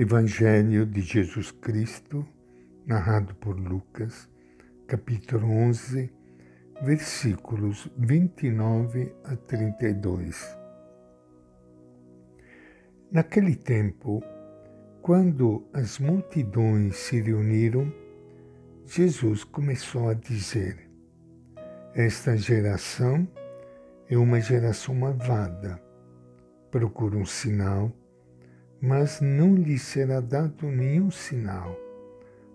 Evangelho de Jesus Cristo, narrado por Lucas, capítulo 11, versículos 29 a 32. Naquele tempo, quando as multidões se reuniram, Jesus começou a dizer: Esta geração é uma geração malvada. Procura um sinal mas não lhe será dado nenhum sinal,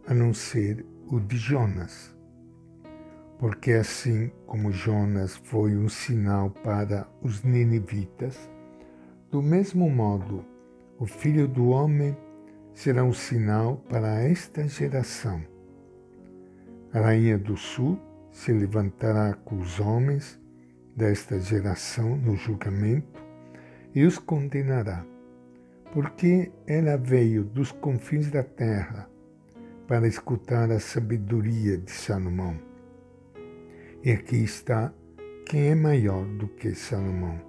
a não ser o de Jonas. Porque assim como Jonas foi um sinal para os ninivitas, do mesmo modo o Filho do Homem será um sinal para esta geração. A Rainha do Sul se levantará com os homens desta geração no julgamento e os condenará porque ela veio dos confins da terra para escutar a sabedoria de Salomão. E aqui está quem é maior do que Salomão.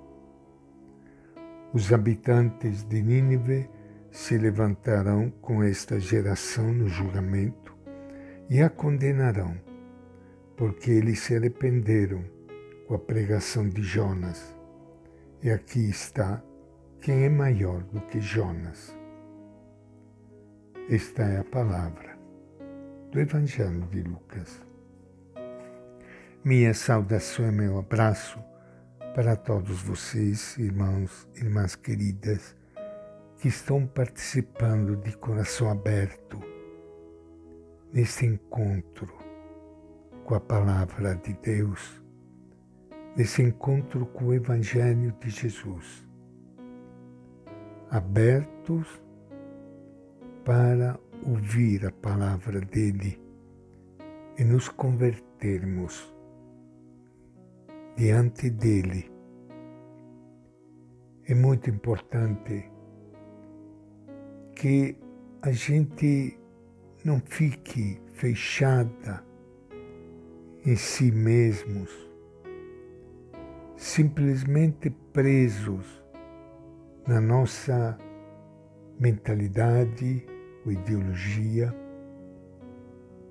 Os habitantes de Nínive se levantarão com esta geração no julgamento e a condenarão, porque eles se arrependeram com a pregação de Jonas. E aqui está quem é maior do que Jonas? Esta é a palavra do Evangelho de Lucas. Minha saudação e meu abraço para todos vocês, irmãos e irmãs queridas, que estão participando de coração aberto nesse encontro com a palavra de Deus, nesse encontro com o Evangelho de Jesus abertos para ouvir a palavra dele e nos convertermos diante dele. É muito importante que a gente não fique fechada em si mesmos, simplesmente presos na nossa mentalidade ou ideologia,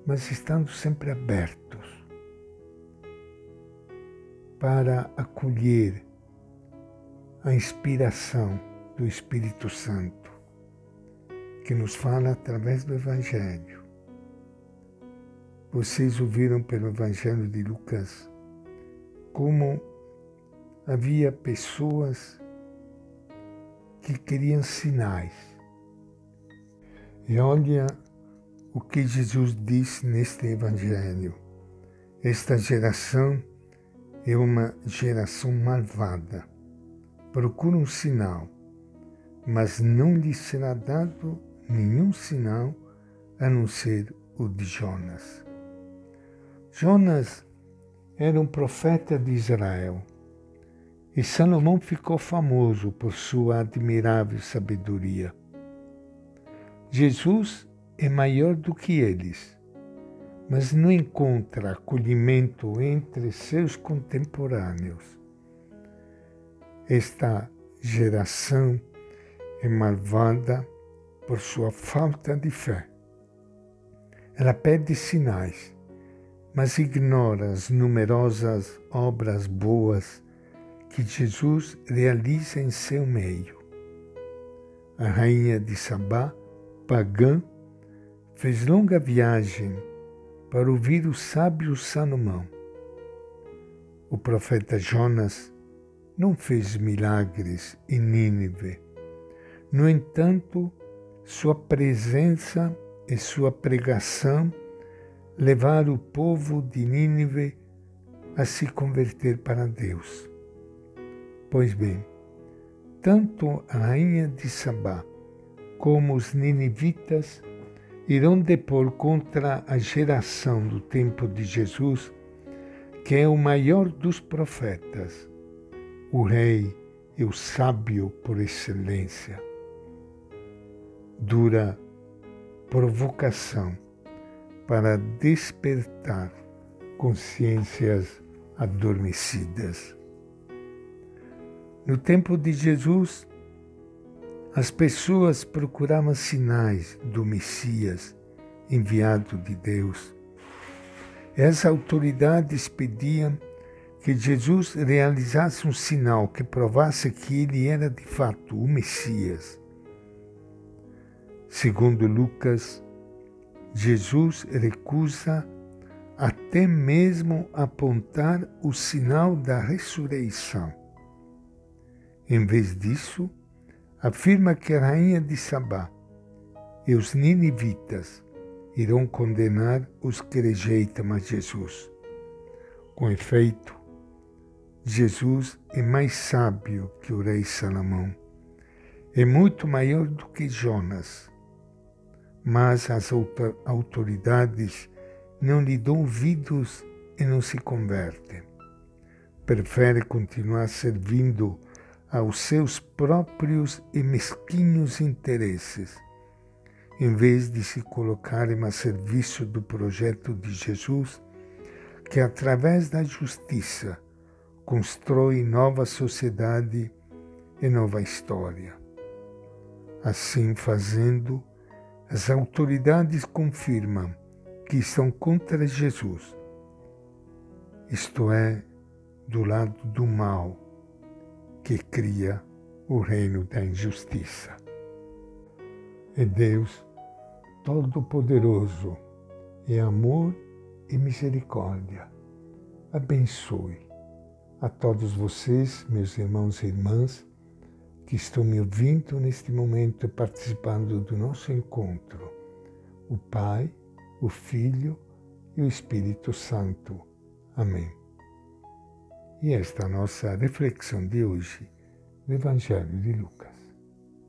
mas estando sempre abertos para acolher a inspiração do Espírito Santo, que nos fala através do Evangelho. Vocês ouviram pelo Evangelho de Lucas como havia pessoas que queriam sinais. E olha o que Jesus disse neste Evangelho. Esta geração é uma geração malvada. Procura um sinal, mas não lhe será dado nenhum sinal a não ser o de Jonas. Jonas era um profeta de Israel e Salomão ficou famoso por sua admirável sabedoria. Jesus é maior do que eles, mas não encontra acolhimento entre seus contemporâneos. Esta geração é malvada por sua falta de fé. Ela pede sinais, mas ignora as numerosas obras boas que Jesus realiza em seu meio. A rainha de Sabá, pagã, fez longa viagem para ouvir o sábio Salomão. O profeta Jonas não fez milagres em Nínive. No entanto, sua presença e sua pregação levaram o povo de Nínive a se converter para Deus. Pois bem, tanto a rainha de Sabá como os ninivitas irão depor contra a geração do tempo de Jesus, que é o maior dos profetas, o rei e o sábio por excelência. Dura provocação para despertar consciências adormecidas. No tempo de Jesus, As pessoas procuravam sinais do Messias enviado de Deus. As autoridades pediam que Jesus realizasse um sinal que provasse que ele era de fato o Messias. Segundo Lucas, Jesus recusa até mesmo apontar o sinal da ressurreição. Em vez disso, afirma que a rainha de Sabá e os ninivitas irão condenar os que rejeitam a Jesus. Com efeito, Jesus é mais sábio que o rei Salomão. É muito maior do que Jonas. Mas as autoridades não lhe dão ouvidos e não se convertem. Prefere continuar servindo aos seus próprios e mesquinhos interesses, em vez de se colocarem a serviço do projeto de Jesus, que através da justiça constrói nova sociedade e nova história. Assim fazendo, as autoridades confirmam que estão contra Jesus, isto é, do lado do mal que cria o reino da injustiça. É Deus Todo-Poderoso, é amor e misericórdia. Abençoe a todos vocês, meus irmãos e irmãs, que estão me ouvindo neste momento participando do nosso encontro. O Pai, o Filho e o Espírito Santo. Amém. E esta nossa reflexão de hoje do Evangelho de Lucas.